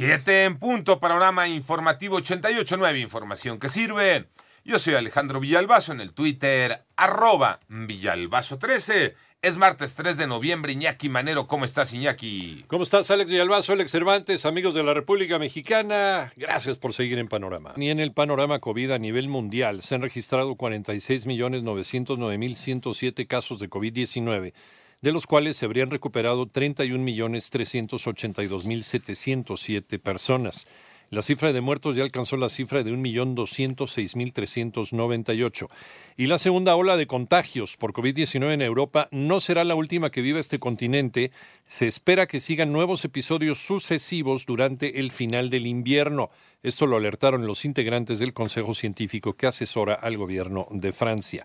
Siete en punto, panorama informativo 88.9, información que sirve. Yo soy Alejandro Villalbazo en el Twitter, arroba Villalbazo13. Es martes 3 de noviembre, Iñaki Manero, ¿cómo estás Iñaki? ¿Cómo estás Alex Villalbazo, Alex Cervantes, amigos de la República Mexicana? Gracias por seguir en Panorama. Ni en el panorama COVID a nivel mundial se han registrado 46.909.107 casos de COVID-19 de los cuales se habrían recuperado 31.382.707 personas. La cifra de muertos ya alcanzó la cifra de 1.206.398. Y la segunda ola de contagios por COVID-19 en Europa no será la última que viva este continente. Se espera que sigan nuevos episodios sucesivos durante el final del invierno. Esto lo alertaron los integrantes del Consejo Científico que asesora al gobierno de Francia.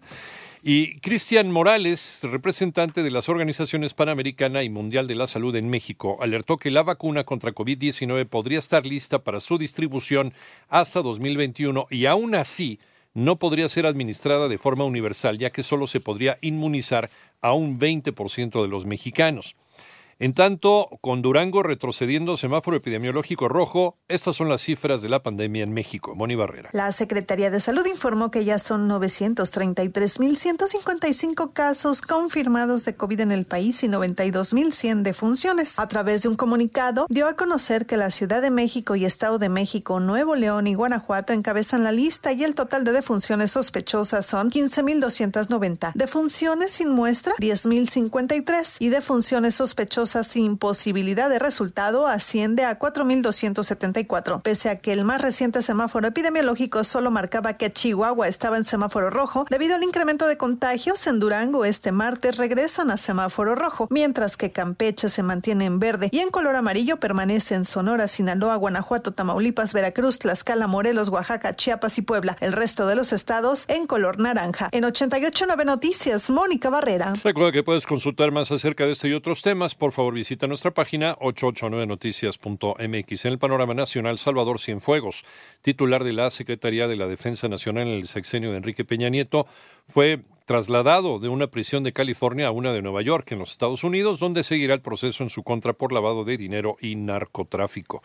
Y Cristian Morales, representante de las organizaciones Panamericana y Mundial de la Salud en México, alertó que la vacuna contra COVID-19 podría estar lista para su distribución hasta 2021 y aún así no podría ser administrada de forma universal, ya que solo se podría inmunizar a un 20% de los mexicanos. En tanto, con Durango retrocediendo semáforo epidemiológico rojo, estas son las cifras de la pandemia en México. Moni Barrera. La Secretaría de Salud informó que ya son 933.155 casos confirmados de COVID en el país y 92.100 defunciones. A través de un comunicado, dio a conocer que la Ciudad de México y Estado de México, Nuevo León y Guanajuato encabezan la lista y el total de defunciones sospechosas son 15.290. Defunciones sin muestra, 10.053 y defunciones sospechosas sin posibilidad de resultado asciende a 4.274, pese a que el más reciente semáforo epidemiológico solo marcaba que Chihuahua estaba en semáforo rojo, debido al incremento de contagios en Durango este martes regresan a semáforo rojo, mientras que Campeche se mantiene en verde y en color amarillo permanece en Sonora, Sinaloa, Guanajuato, Tamaulipas, Veracruz, Tlaxcala, Morelos, Oaxaca, Chiapas y Puebla. El resto de los estados en color naranja. En 889 Noticias, Mónica Barrera. Recuerda que puedes consultar más acerca de este y otros temas por favor visita nuestra página 889noticias.mx. En el panorama nacional, Salvador Cienfuegos, titular de la Secretaría de la Defensa Nacional en el sexenio de Enrique Peña Nieto, fue trasladado de una prisión de California a una de Nueva York, en los Estados Unidos, donde seguirá el proceso en su contra por lavado de dinero y narcotráfico.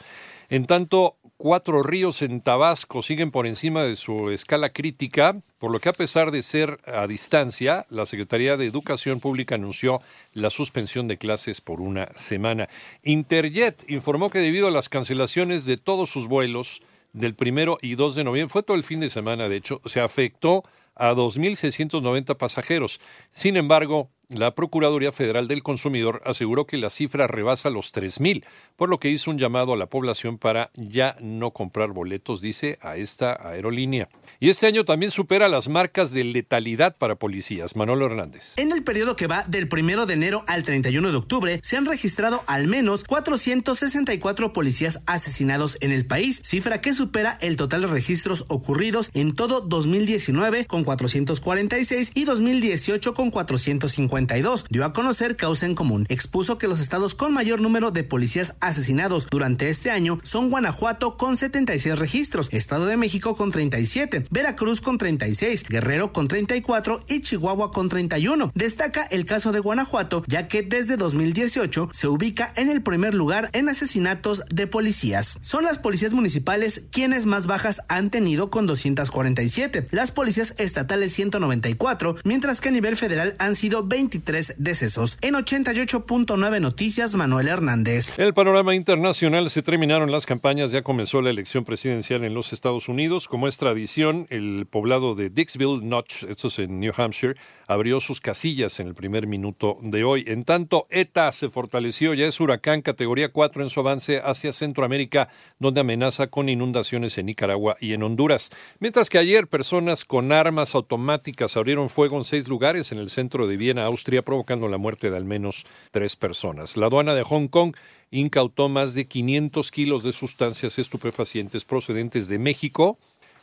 En tanto, cuatro ríos en Tabasco siguen por encima de su escala crítica, por lo que a pesar de ser a distancia, la Secretaría de Educación Pública anunció la suspensión de clases por una semana. Interjet informó que debido a las cancelaciones de todos sus vuelos del primero y 2 de noviembre, fue todo el fin de semana, de hecho, se afectó a 2.690 pasajeros. Sin embargo, la Procuraduría Federal del Consumidor aseguró que la cifra rebasa los 3.000, por lo que hizo un llamado a la población para ya no comprar boletos, dice, a esta aerolínea. Y este año también supera las marcas de letalidad para policías. Manolo Hernández. En el periodo que va del 1 de enero al 31 de octubre, se han registrado al menos 464 policías asesinados en el país, cifra que supera el total de registros ocurridos en todo 2019 con 446 y 2018 con 450 dio a conocer causa en común. Expuso que los estados con mayor número de policías asesinados durante este año son Guanajuato con 76 registros, Estado de México con 37, Veracruz con 36, Guerrero con 34 y Chihuahua con 31. Destaca el caso de Guanajuato, ya que desde 2018 se ubica en el primer lugar en asesinatos de policías. Son las policías municipales quienes más bajas han tenido con 247, las policías estatales 194, mientras que a nivel federal han sido 20 23 decesos. En 88.9 Noticias, Manuel Hernández. El panorama internacional se terminaron las campañas, ya comenzó la elección presidencial en los Estados Unidos. Como es tradición, el poblado de Dixville Notch, esto es en New Hampshire, abrió sus casillas en el primer minuto de hoy. En tanto, ETA se fortaleció, ya es huracán categoría 4 en su avance hacia Centroamérica, donde amenaza con inundaciones en Nicaragua y en Honduras. Mientras que ayer personas con armas automáticas abrieron fuego en seis lugares en el centro de Viena, Austria, provocando la muerte de al menos tres personas. La aduana de Hong Kong incautó más de 500 kilos de sustancias estupefacientes procedentes de México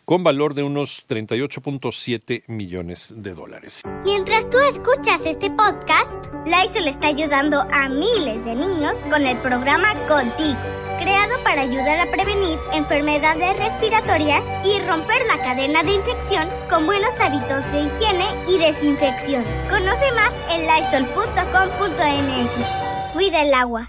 con valor de unos 38.7 millones de dólares. Mientras tú escuchas este podcast, Lysol está ayudando a miles de niños con el programa Contigo, creado para ayudar a prevenir enfermedades respiratorias y romper la cadena de infección con buenos hábitos de higiene y desinfección. Conoce más en lysol.com.mx. Cuida el agua.